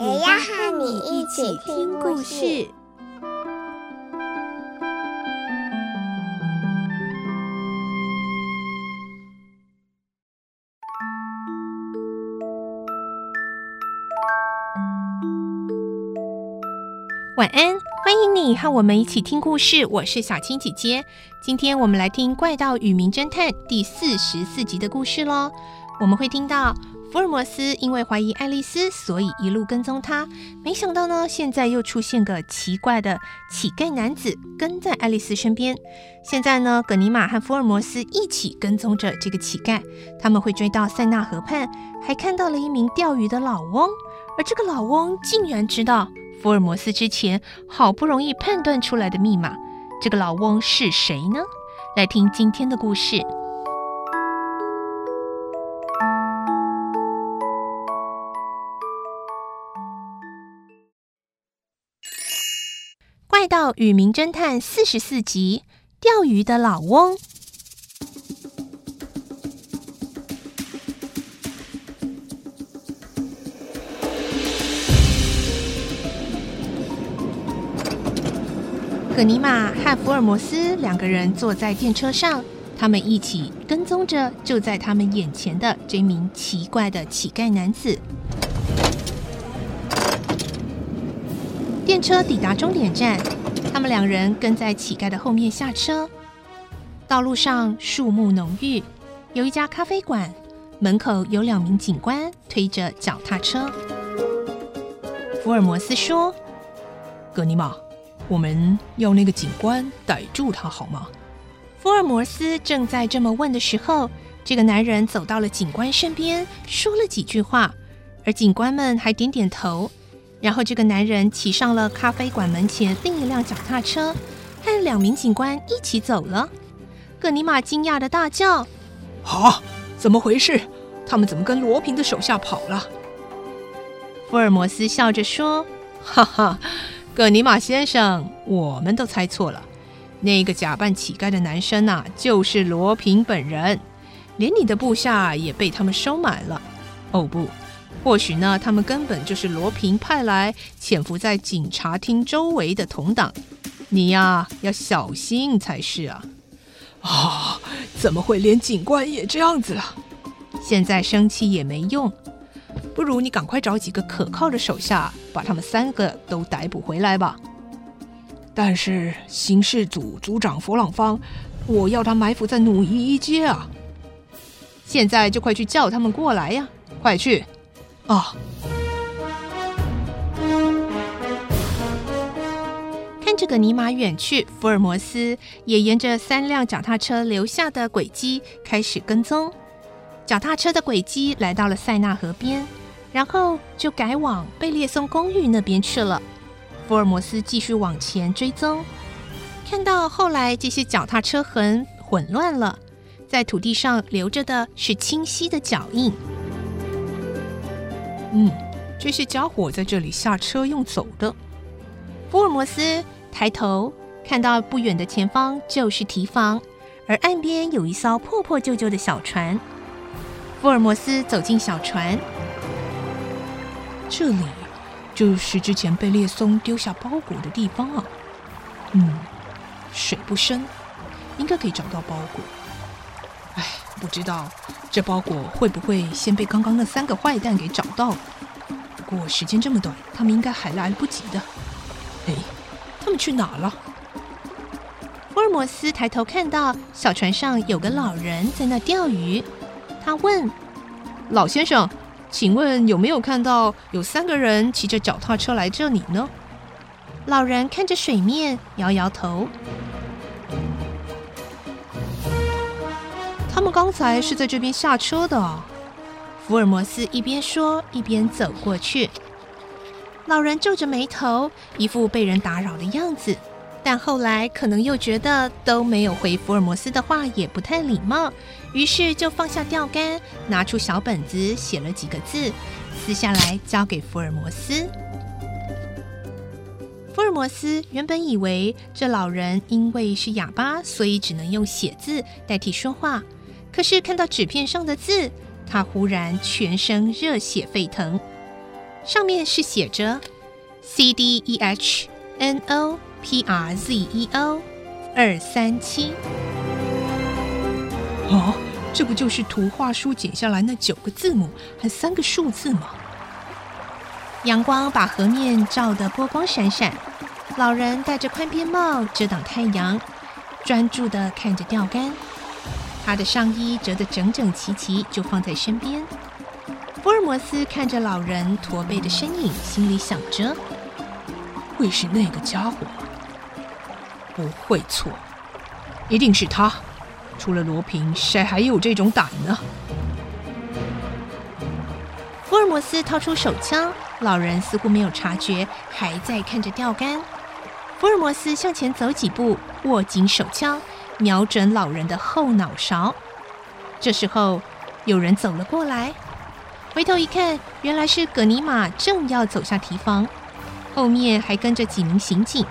也要和你一起听故事。晚安，欢迎你和我们一起听故事。我是小青姐姐，今天我们来听《怪盗与名侦探》第四十四集的故事喽。我们会听到。福尔摩斯因为怀疑爱丽丝，所以一路跟踪她。没想到呢，现在又出现个奇怪的乞丐男子跟在爱丽丝身边。现在呢，葛尼玛和福尔摩斯一起跟踪着这个乞丐。他们会追到塞纳河畔，还看到了一名钓鱼的老翁。而这个老翁竟然知道福尔摩斯之前好不容易判断出来的密码。这个老翁是谁呢？来听今天的故事。《与名侦探》四十四集：钓鱼的老翁。葛尼玛和福尔摩斯两个人坐在电车上，他们一起跟踪着就在他们眼前的这名奇怪的乞丐男子。电车抵达终点站，他们两人跟在乞丐的后面下车。道路上树木浓郁，有一家咖啡馆，门口有两名警官推着脚踏车。福尔摩斯说：“格尼玛，我们要那个警官逮住他好吗？”福尔摩斯正在这么问的时候，这个男人走到了警官身边，说了几句话，而警官们还点点头。然后，这个男人骑上了咖啡馆门前另一辆脚踏车，和两名警官一起走了。葛尼玛惊讶的大叫：“啊，怎么回事？他们怎么跟罗平的手下跑了？”福尔摩斯笑着说：“哈哈，葛尼玛先生，我们都猜错了。那个假扮乞丐的男生呐、啊，就是罗平本人，连你的部下也被他们收买了。哦不。”或许呢，他们根本就是罗平派来潜伏在警察厅周围的同党，你呀要小心才是啊！啊，怎么会连警官也这样子啊？现在生气也没用，不如你赶快找几个可靠的手下，把他们三个都逮捕回来吧。但是刑事组组长弗朗芳，我要他埋伏在努伊一街啊！现在就快去叫他们过来呀！快去！哦！看着葛尼玛远去，福尔摩斯也沿着三辆脚踏车留下的轨迹开始跟踪。脚踏车的轨迹来到了塞纳河边，然后就改往贝列松公寓那边去了。福尔摩斯继续往前追踪，看到后来这些脚踏车痕混乱了，在土地上留着的是清晰的脚印。嗯，这些家伙在这里下车用走的。福尔摩斯抬头看到不远的前方就是堤防，而岸边有一艘破破旧旧的小船。福尔摩斯走进小船，这里就是之前被列松丢下包裹的地方啊。嗯，水不深，应该可以找到包裹。哎，不知道这包裹会不会先被刚刚那三个坏蛋给找到了？不过时间这么短，他们应该还来不及的。哎，他们去哪了？福尔摩斯抬头看到小船上有个老人在那钓鱼，他问：“老先生，请问有没有看到有三个人骑着脚踏车来这里呢？”老人看着水面，摇摇头。刚才是在这边下车的。福尔摩斯一边说一边走过去。老人皱着眉头，一副被人打扰的样子。但后来可能又觉得都没有回福尔摩斯的话也不太礼貌，于是就放下钓竿，拿出小本子写了几个字，撕下来交给福尔摩斯。福尔摩斯原本以为这老人因为是哑巴，所以只能用写字代替说话。可是看到纸片上的字，他忽然全身热血沸腾。上面是写着 “C D E H N O P R Z E O 二三七”。哦，这不就是图画书剪下来那九个字母和三个数字吗？阳光把河面照得波光闪闪，老人戴着宽边帽遮挡太阳，专注地看着钓竿。他的上衣折得整整齐齐，就放在身边。福尔摩斯看着老人驼背的身影，心里想着：会是那个家伙？不会错，一定是他。除了罗平，谁还有这种胆呢？福尔摩斯掏出手枪。老人似乎没有察觉，还在看着钓竿。福尔摩斯向前走几步，握紧手枪，瞄准老人的后脑勺。这时候，有人走了过来，回头一看，原来是葛尼玛正要走下堤防，后面还跟着几名刑警。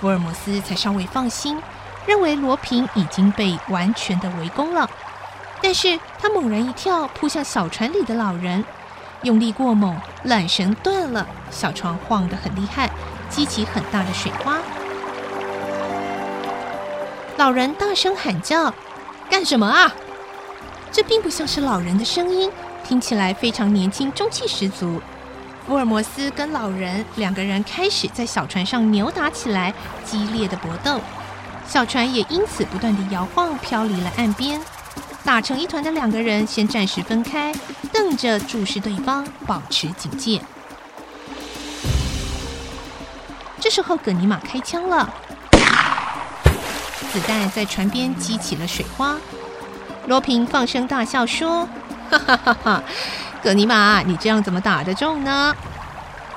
福尔摩斯才稍微放心，认为罗平已经被完全的围攻了。但是他猛然一跳，扑向小船里的老人。用力过猛，缆绳断了，小船晃得很厉害，激起很大的水花。老人大声喊叫：“干什么啊？”这并不像是老人的声音，听起来非常年轻，中气十足。福尔摩斯跟老人两个人开始在小船上扭打起来，激烈的搏斗，小船也因此不断地摇晃，飘离了岸边。打成一团的两个人先暂时分开，瞪着注视对方，保持警戒。这时候，葛尼玛开枪了，子弹在船边激起了水花。罗平放声大笑说：“哈哈哈哈，葛尼玛，你这样怎么打得中呢？”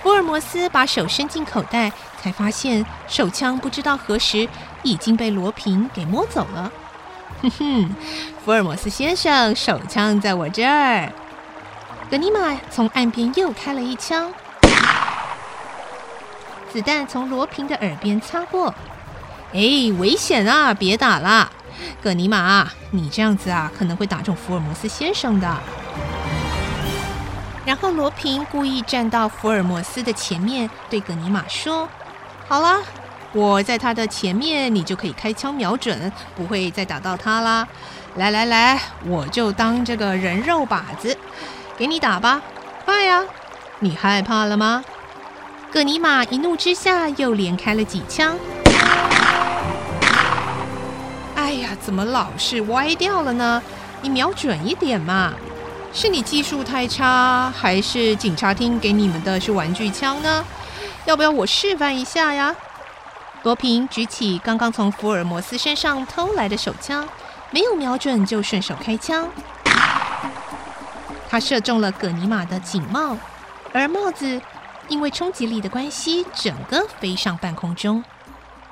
福尔摩斯把手伸进口袋，才发现手枪不知道何时已经被罗平给摸走了。哼哼，福尔摩斯先生，手枪在我这儿。格尼玛从岸边又开了一枪，子弹从罗平的耳边擦过。哎，危险啊！别打了，葛尼玛，你这样子啊，可能会打中福尔摩斯先生的。然后罗平故意站到福尔摩斯的前面，对葛尼玛说：“好了。”我在他的前面，你就可以开枪瞄准，不会再打到他啦。来来来，我就当这个人肉靶子，给你打吧，快呀！你害怕了吗？葛尼玛一怒之下又连开了几枪。怎么老是歪掉了呢？你瞄准一点嘛！是你技术太差，还是警察厅给你们的是玩具枪呢？要不要我示范一下呀？罗平举起刚刚从福尔摩斯身上偷来的手枪，没有瞄准就顺手开枪。他射中了葛尼玛的警帽，而帽子因为冲击力的关系，整个飞上半空中。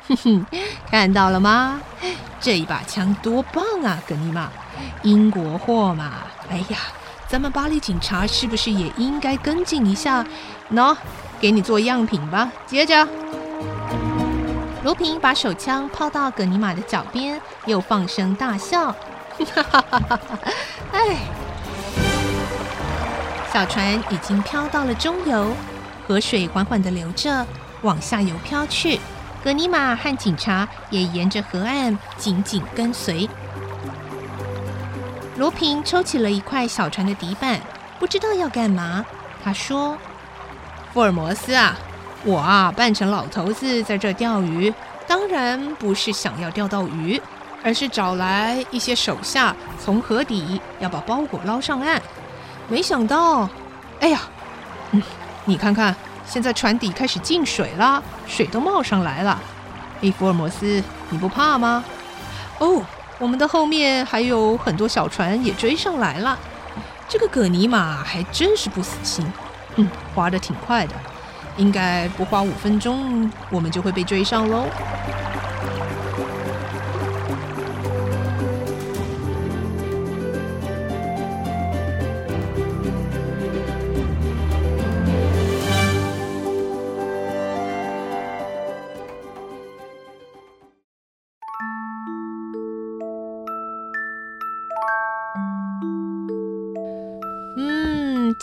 哼哼，看到了吗？这一把枪多棒啊，葛尼玛，英国货嘛！哎呀，咱们巴黎警察是不是也应该跟进一下？喏，给你做样品吧。接着。卢平把手枪抛到葛尼玛的脚边，又放声大笑，哈哈哈哈！哎，小船已经飘到了中游，河水缓缓地流着，往下游飘去。格尼玛和警察也沿着河岸紧紧跟随。罗平抽起了一块小船的底板，不知道要干嘛。他说：“福尔摩斯啊。”我啊，扮成老头子在这钓鱼，当然不是想要钓到鱼，而是找来一些手下从河底要把包裹捞上岸。没想到，哎呀，嗯，你看看，现在船底开始进水了，水都冒上来了。哎，福尔摩斯，你不怕吗？哦，我们的后面还有很多小船也追上来了。这个葛尼玛还真是不死心，嗯，划得挺快的。应该不花五分钟，我们就会被追上喽。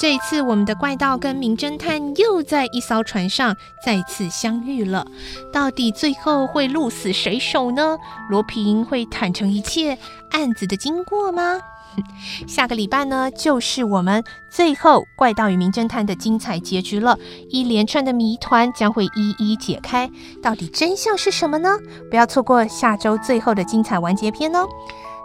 这一次，我们的怪盗跟名侦探又在一艘船上再次相遇了。到底最后会鹿死谁手呢？罗平会坦诚一切案子的经过吗？下个礼拜呢，就是我们最后怪盗与名侦探的精彩结局了。一连串的谜团将会一一解开，到底真相是什么呢？不要错过下周最后的精彩完结篇哦！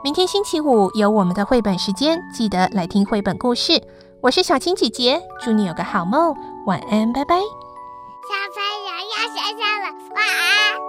明天星期五有我们的绘本时间，记得来听绘本故事。我是小青姐姐，祝你有个好梦，晚安，拜拜。小朋友要睡觉了，晚安。